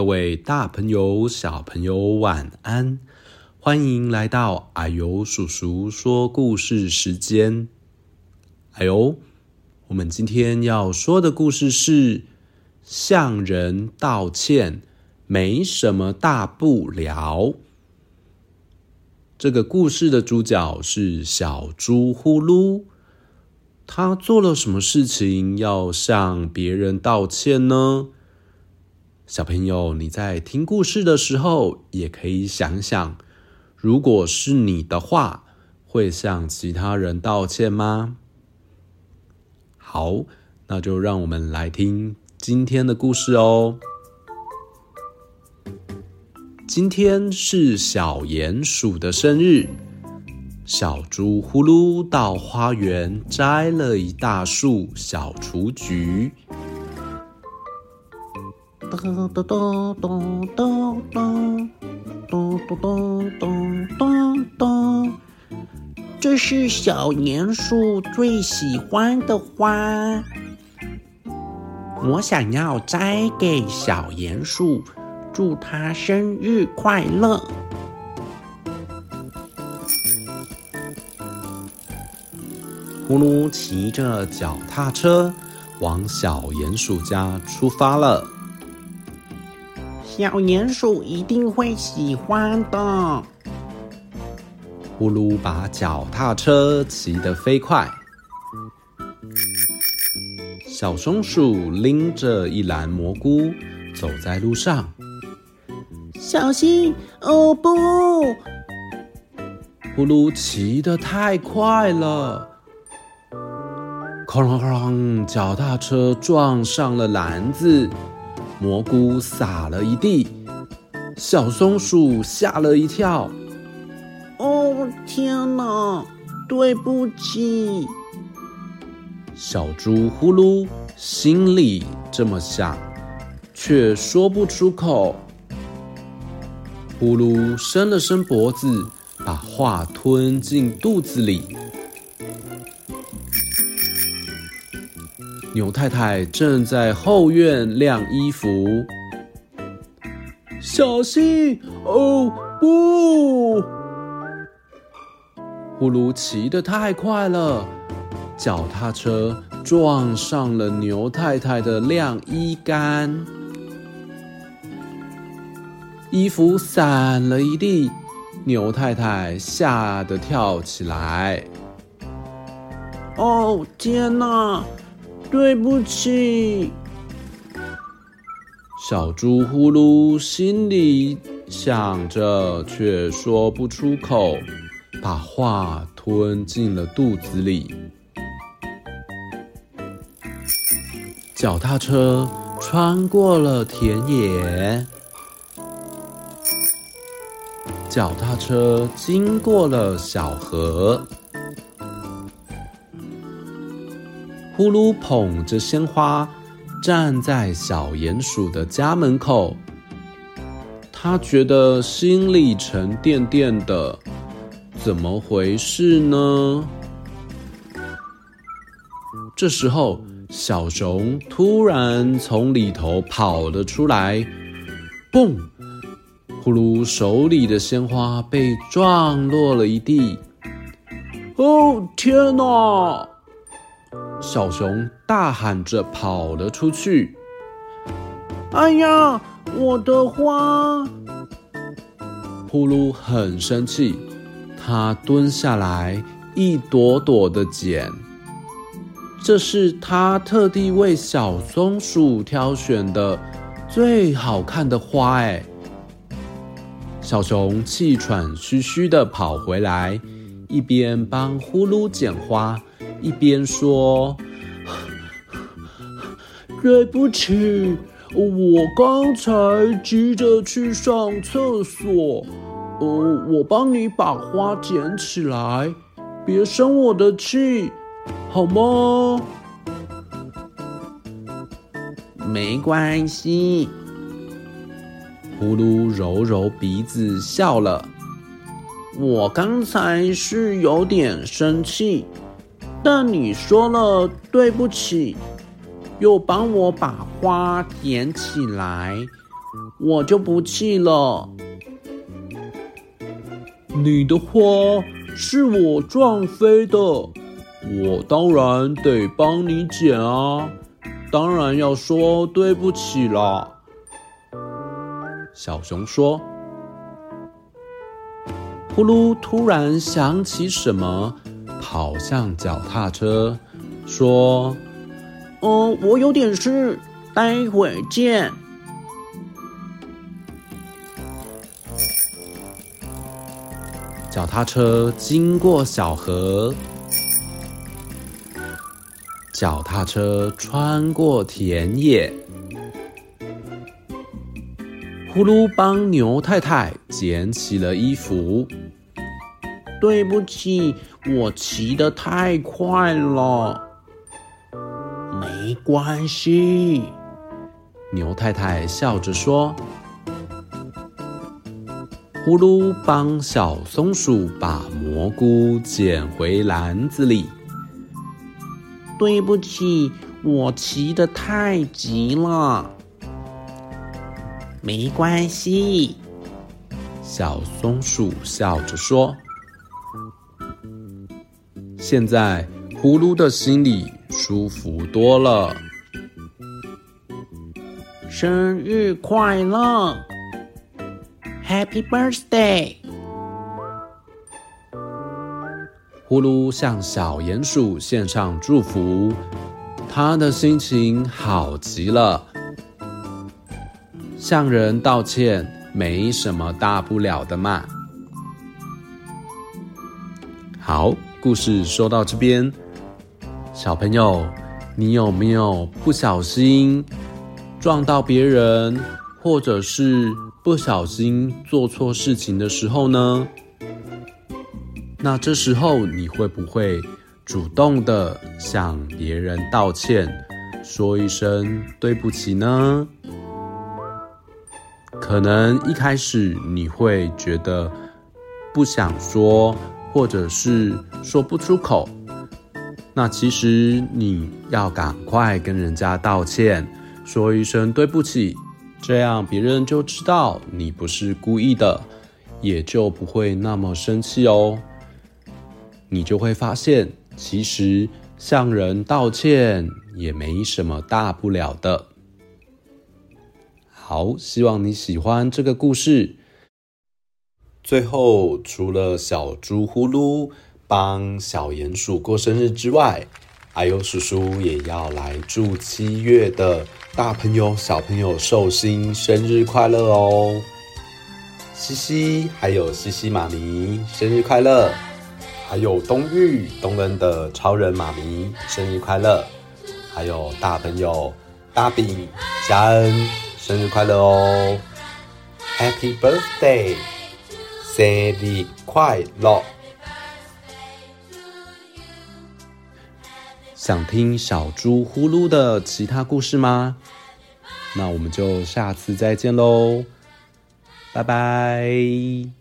各位大朋友、小朋友，晚安！欢迎来到啊呦叔叔说故事时间。啊呦，我们今天要说的故事是向人道歉，没什么大不了。这个故事的主角是小猪呼噜。他做了什么事情要向别人道歉呢？小朋友，你在听故事的时候，也可以想想，如果是你的话，会向其他人道歉吗？好，那就让我们来听今天的故事哦。今天是小鼹鼠的生日。小猪呼噜到花园摘了一大束小雏菊。咚咚咚咚咚咚咚咚咚咚咚咚，这是小鼹鼠最喜欢的花，我想要摘给小鼹鼠，祝它生日快乐。呼噜骑着脚踏车往小鼹鼠家出发了。小鼹鼠一定会喜欢的。呼噜把脚踏车骑得飞快。小松鼠拎着一篮蘑菇走在路上，小心！哦不！呼噜骑得太快了。哐啷哐啷，脚踏车撞上了篮子，蘑菇撒了一地，小松鼠吓了一跳。哦，天哪！对不起。小猪呼噜心里这么想，却说不出口。呼噜伸了伸脖子，把话吞进肚子里。牛太太正在后院晾衣服，小心！哦不！呼噜骑得太快了，脚踏车撞上了牛太太的晾衣杆，衣服散了一地，牛太太吓得跳起来。哦，天哪！对不起，小猪呼噜心里想着，却说不出口，把话吞进了肚子里。脚踏车穿过了田野，脚踏车经过了小河。呼噜捧着鲜花，站在小鼹鼠的家门口。他觉得心里沉甸甸的，怎么回事呢？这时候，小熊突然从里头跑了出来，嘣！呼噜手里的鲜花被撞落了一地。哦，天哪！小熊大喊着跑了出去。“哎呀，我的花！”呼噜很生气，他蹲下来一朵朵的捡。这是他特地为小松鼠挑选的最好看的花哎！小熊气喘吁吁地跑回来，一边帮呼噜捡花。一边说：“对不起，我刚才急着去上厕所。呃，我帮你把花捡起来，别生我的气，好吗？”没关系。呼噜揉揉鼻子笑了。我刚才是有点生气。但你说了对不起，又帮我把花捡起来，我就不气了。你的花是我撞飞的，我当然得帮你捡啊，当然要说对不起啦。小熊说。呼噜突然想起什么，跑向脚踏车，说：“嗯，我有点事，待会见。”脚踏车经过小河，脚踏车穿过田野，呼噜帮牛太太捡起了衣服。对不起，我骑得太快了。没关系，牛太太笑着说。呼噜帮小松鼠把蘑菇捡回篮子里。对不起，我骑得太急了。没关系，小松鼠笑着说。现在呼噜的心里舒服多了。生日快乐！Happy birthday！呼噜向小鼹鼠献上祝福，他的心情好极了。向人道歉没什么大不了的嘛。好，故事说到这边，小朋友，你有没有不小心撞到别人，或者是？不小心做错事情的时候呢？那这时候你会不会主动的向别人道歉，说一声对不起呢？可能一开始你会觉得不想说，或者是说不出口。那其实你要赶快跟人家道歉，说一声对不起。这样别人就知道你不是故意的，也就不会那么生气哦。你就会发现，其实向人道歉也没什么大不了的。好，希望你喜欢这个故事。最后，除了小猪呼噜帮小鼹鼠过生日之外，啊呦叔叔也要来祝七月的大朋友、小朋友寿星生日快乐哦！西西还有西西妈咪生日快乐，还有东玉东恩的超人妈咪生日快乐，还有大朋友大饼嘉恩生日快乐哦！Happy birthday，生日快乐！想听小猪呼噜的其他故事吗？那我们就下次再见喽，拜拜。